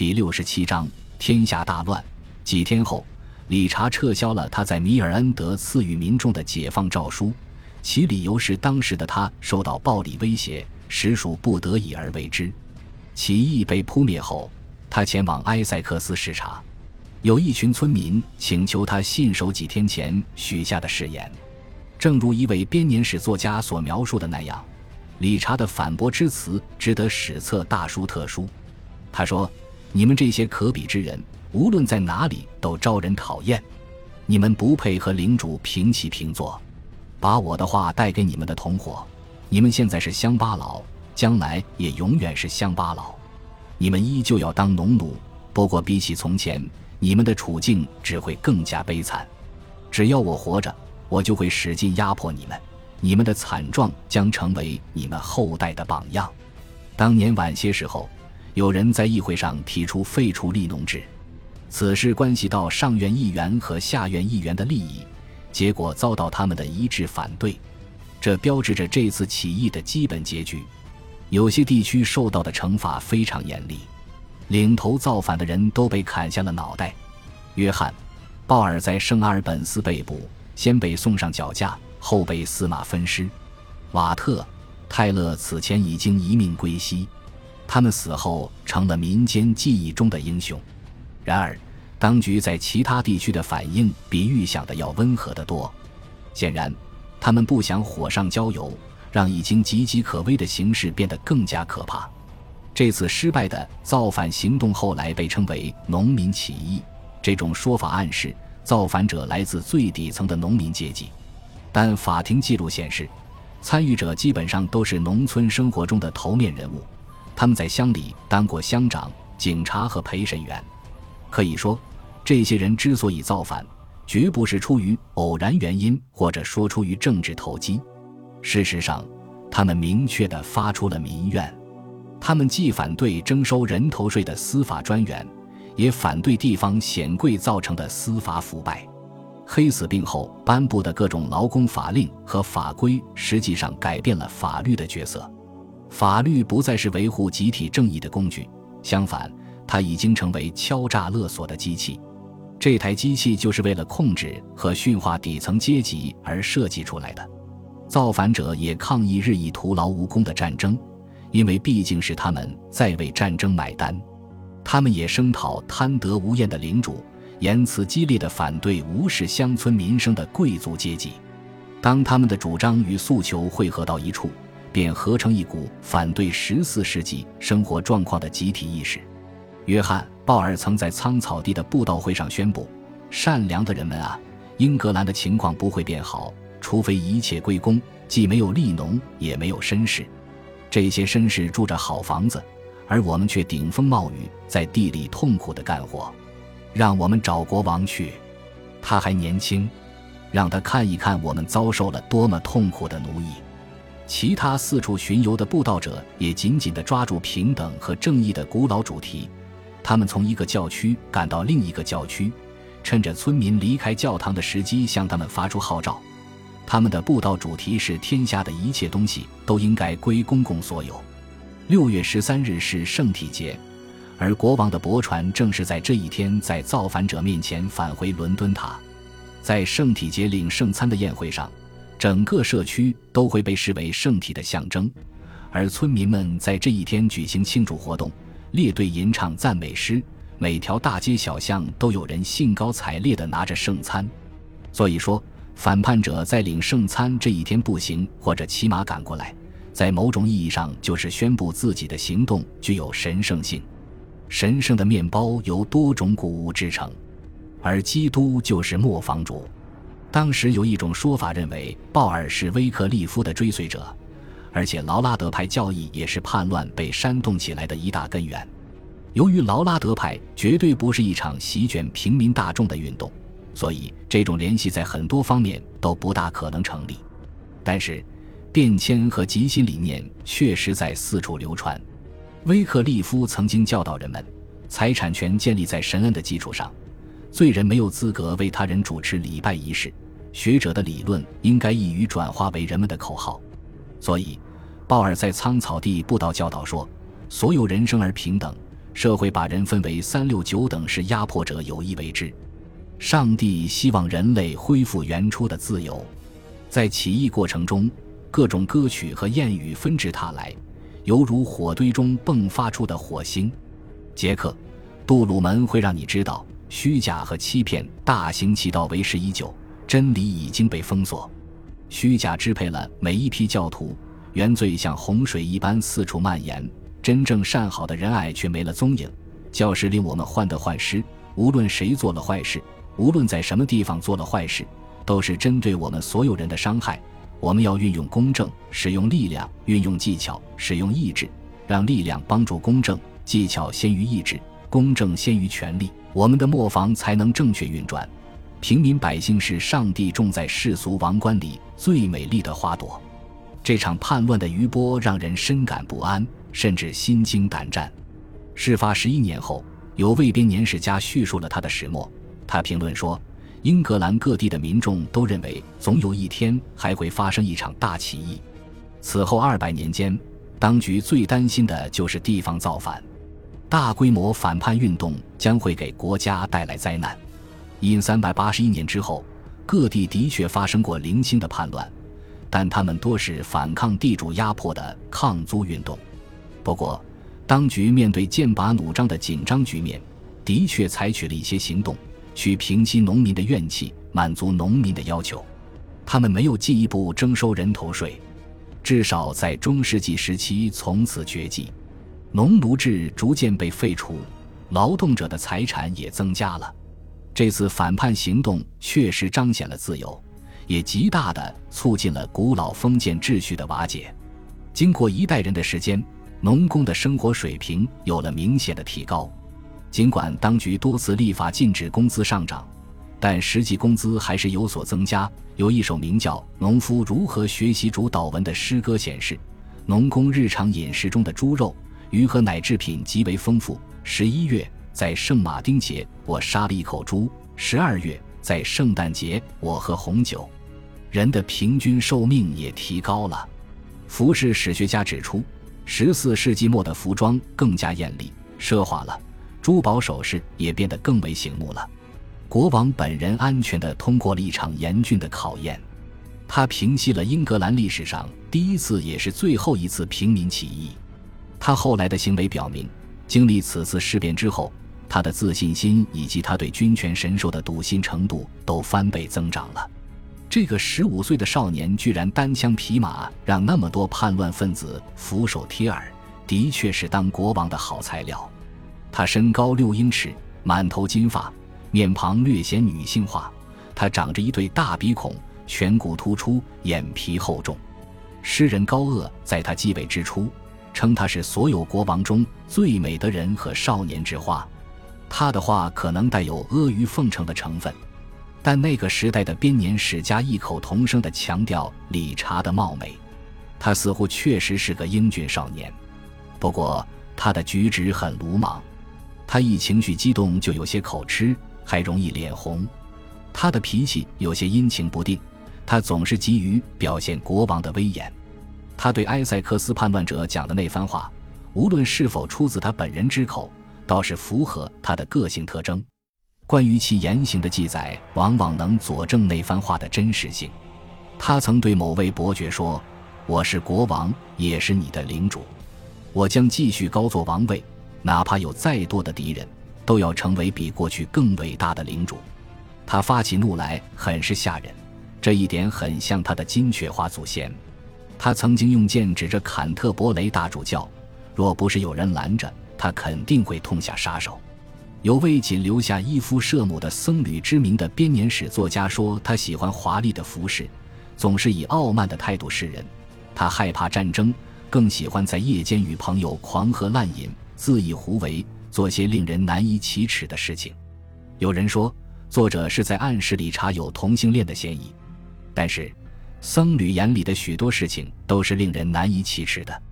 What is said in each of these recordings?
第六十七章天下大乱。几天后，理查撤销了他在米尔恩德赐予民众的解放诏书，其理由是当时的他受到暴力威胁，实属不得已而为之。起义被扑灭后，他前往埃塞克斯视察，有一群村民请求他信守几天前许下的誓言。正如一位编年史作家所描述的那样，理查的反驳之词值得史册大书特书。他说。你们这些可比之人，无论在哪里都招人讨厌。你们不配和领主平起平坐。把我的话带给你们的同伙。你们现在是乡巴佬，将来也永远是乡巴佬。你们依旧要当农奴，不过比起从前，你们的处境只会更加悲惨。只要我活着，我就会使劲压迫你们。你们的惨状将成为你们后代的榜样。当年晚些时候。有人在议会上提出废除立农制，此事关系到上院议员和下院议员的利益，结果遭到他们的一致反对，这标志着这次起义的基本结局。有些地区受到的惩罚非常严厉，领头造反的人都被砍下了脑袋。约翰·鲍尔在圣阿尔本斯被捕，先被送上绞架，后被司马分尸。瓦特·泰勒此前已经一命归西。他们死后成了民间记忆中的英雄，然而，当局在其他地区的反应比预想的要温和得多。显然，他们不想火上浇油，让已经岌岌可危的形势变得更加可怕。这次失败的造反行动后来被称为“农民起义”，这种说法暗示造反者来自最底层的农民阶级，但法庭记录显示，参与者基本上都是农村生活中的头面人物。他们在乡里当过乡长、警察和陪审员，可以说，这些人之所以造反，绝不是出于偶然原因，或者说出于政治投机。事实上，他们明确地发出了民怨。他们既反对征收人头税的司法专员，也反对地方显贵造成的司法腐败。黑死病后颁布的各种劳工法令和法规，实际上改变了法律的角色。法律不再是维护集体正义的工具，相反，它已经成为敲诈勒索的机器。这台机器就是为了控制和驯化底层阶级而设计出来的。造反者也抗议日益徒劳无功的战争，因为毕竟是他们在为战争买单。他们也声讨贪得无厌的领主，言辞激烈的反对无视乡村民生的贵族阶级。当他们的主张与诉求汇合到一处。便合成一股反对十四世纪生活状况的集体意识。约翰·鲍尔曾在苍草地的布道会上宣布：“善良的人们啊，英格兰的情况不会变好，除非一切归公，既没有利农，也没有绅士。这些绅士住着好房子，而我们却顶风冒雨，在地里痛苦地干活。让我们找国王去，他还年轻，让他看一看我们遭受了多么痛苦的奴役。”其他四处巡游的布道者也紧紧地抓住平等和正义的古老主题，他们从一个教区赶到另一个教区，趁着村民离开教堂的时机向他们发出号召。他们的布道主题是：天下的一切东西都应该归公共所有。六月十三日是圣体节，而国王的驳船正是在这一天在造反者面前返回伦敦塔。在圣体节领圣餐的宴会上。整个社区都会被视为圣体的象征，而村民们在这一天举行庆祝活动，列队吟唱赞美诗，每条大街小巷都有人兴高采烈地拿着圣餐。所以说，反叛者在领圣餐这一天步行或者骑马赶过来，在某种意义上就是宣布自己的行动具有神圣性。神圣的面包由多种谷物制成，而基督就是磨坊主。当时有一种说法认为鲍尔是威克利夫的追随者，而且劳拉德派教义也是叛乱被煽动起来的一大根源。由于劳拉德派绝对不是一场席卷平民大众的运动，所以这种联系在很多方面都不大可能成立。但是，变迁和极新理念确实在四处流传。威克利夫曾经教导人们，财产权建立在神恩的基础上。罪人没有资格为他人主持礼拜仪式，学者的理论应该易于转化为人们的口号。所以，鲍尔在苍草地布道教导说：所有人生而平等，社会把人分为三六九等，是压迫者有意为之。上帝希望人类恢复原初的自由。在起义过程中，各种歌曲和谚语纷至沓来，犹如火堆中迸发出的火星。杰克，杜鲁门会让你知道，虚假和欺骗大行其道为时已久，真理已经被封锁。虚假支配了每一批教徒，原罪像洪水一般四处蔓延，真正善好的仁爱却没了踪影。教士令我们患得患失，无论谁做了坏事，无论在什么地方做了坏事。都是针对我们所有人的伤害。我们要运用公正，使用力量，运用技巧，使用意志，让力量帮助公正，技巧先于意志，公正先于权力，我们的磨坊才能正确运转。平民百姓是上帝种在世俗王冠里最美丽的花朵。这场叛乱的余波让人深感不安，甚至心惊胆战。事发十一年后，有卫编年史家叙述了他的始末。他评论说。英格兰各地的民众都认为，总有一天还会发生一场大起义。此后二百年间，当局最担心的就是地方造反，大规模反叛运动将会给国家带来灾难。因三百八十一年之后，各地的确发生过零星的叛乱，但他们多是反抗地主压迫的抗租运动。不过，当局面对剑拔弩张的紧张局面，的确采取了一些行动。去平息农民的怨气，满足农民的要求。他们没有进一步征收人头税，至少在中世纪时期从此绝迹。农奴制逐渐被废除，劳动者的财产也增加了。这次反叛行动确实彰显了自由，也极大地促进了古老封建秩序的瓦解。经过一代人的时间，农工的生活水平有了明显的提高。尽管当局多次立法禁止工资上涨，但实际工资还是有所增加。有一首名叫《农夫如何学习主导文》的诗歌显示，农工日常饮食中的猪肉、鱼和奶制品极为丰富。十一月，在圣马丁节，我杀了一口猪；十二月，在圣诞节，我喝红酒。人的平均寿命也提高了。服饰史学家指出，十四世纪末的服装更加艳丽、奢华了。珠宝首饰也变得更为醒目了。国王本人安全地通过了一场严峻的考验，他平息了英格兰历史上第一次也是最后一次平民起义。他后来的行为表明，经历此次事变之后，他的自信心以及他对君权神授的笃信程度都翻倍增长了。这个十五岁的少年居然单枪匹马让那么多叛乱分子俯首帖耳，的确是当国王的好材料。他身高六英尺，满头金发，面庞略显女性化。他长着一对大鼻孔，颧骨突出，眼皮厚重。诗人高鄂在他继位之初，称他是所有国王中最美的人和少年之花。他的话可能带有阿谀奉承的成分，但那个时代的编年史家异口同声地强调理查的貌美。他似乎确实是个英俊少年，不过他的举止很鲁莽。他一情绪激动就有些口吃，还容易脸红。他的脾气有些阴晴不定，他总是急于表现国王的威严。他对埃塞克斯叛乱者讲的那番话，无论是否出自他本人之口，倒是符合他的个性特征。关于其言行的记载，往往能佐证那番话的真实性。他曾对某位伯爵说：“我是国王，也是你的领主，我将继续高坐王位。”哪怕有再多的敌人，都要成为比过去更伟大的领主。他发起怒来很是吓人，这一点很像他的金雀花祖先。他曾经用剑指着坎特伯雷大主教，若不是有人拦着，他肯定会痛下杀手。有位仅留下伊夫射母的僧侣之名的编年史作家说，他喜欢华丽的服饰，总是以傲慢的态度示人。他害怕战争，更喜欢在夜间与朋友狂喝滥饮。恣意胡为，做些令人难以启齿的事情。有人说，作者是在暗示理查有同性恋的嫌疑。但是，僧侣眼里的许多事情都是令人难以启齿的。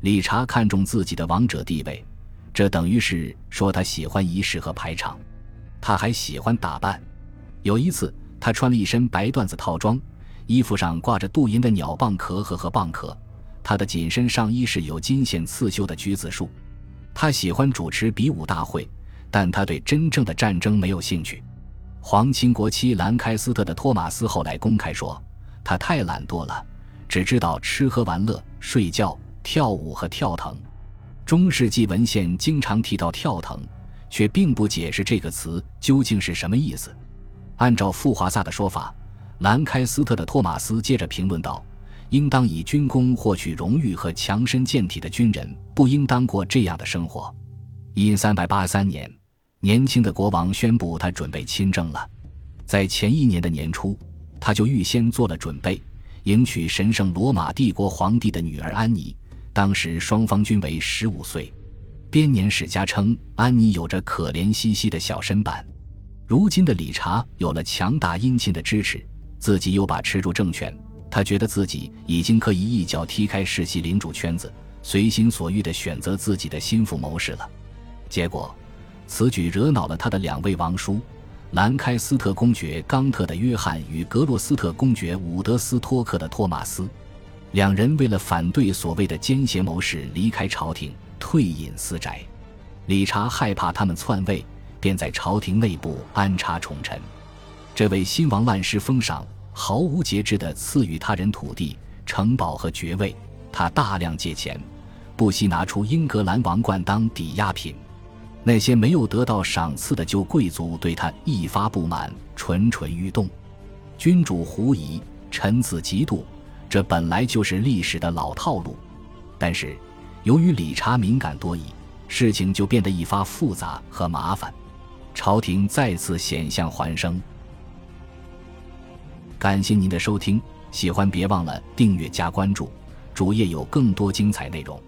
理查看重自己的王者地位，这等于是说他喜欢仪式和排场。他还喜欢打扮。有一次，他穿了一身白缎子套装，衣服上挂着镀银的鸟蚌壳和和蚌壳。他的紧身上衣是有金线刺绣的橘子树。他喜欢主持比武大会，但他对真正的战争没有兴趣。皇亲国戚兰开斯特的托马斯后来公开说，他太懒惰了，只知道吃喝玩乐、睡觉、跳舞和跳藤。中世纪文献经常提到跳藤，却并不解释这个词究竟是什么意思。按照富华萨的说法，兰开斯特的托马斯接着评论道：“应当以军功获取荣誉和强身健体的军人，不应当过这样的生活。”因三百八三年。年轻的国王宣布，他准备亲政了。在前一年的年初，他就预先做了准备，迎娶神圣罗马帝国皇帝的女儿安妮。当时双方均为十五岁。编年史家称，安妮有着可怜兮兮的小身板。如今的理查有了强大姻亲的支持，自己又把持住政权，他觉得自己已经可以一脚踢开世袭领主圈子，随心所欲地选择自己的心腹谋士了。结果。此举惹恼了他的两位王叔，兰开斯特公爵冈特的约翰与格洛斯特公爵伍德斯托克的托马斯。两人为了反对所谓的奸邪谋士离开朝廷，退隐私宅。理查害怕他们篡位，便在朝廷内部安插宠臣。这位新王滥施封赏，毫无节制地赐予他人土地、城堡和爵位。他大量借钱，不惜拿出英格兰王冠当抵押品。那些没有得到赏赐的旧贵族对他一发不满，蠢蠢欲动。君主狐疑，臣子嫉妒，这本来就是历史的老套路。但是，由于理查敏感多疑，事情就变得一发复杂和麻烦。朝廷再次险象环生。感谢您的收听，喜欢别忘了订阅加关注，主页有更多精彩内容。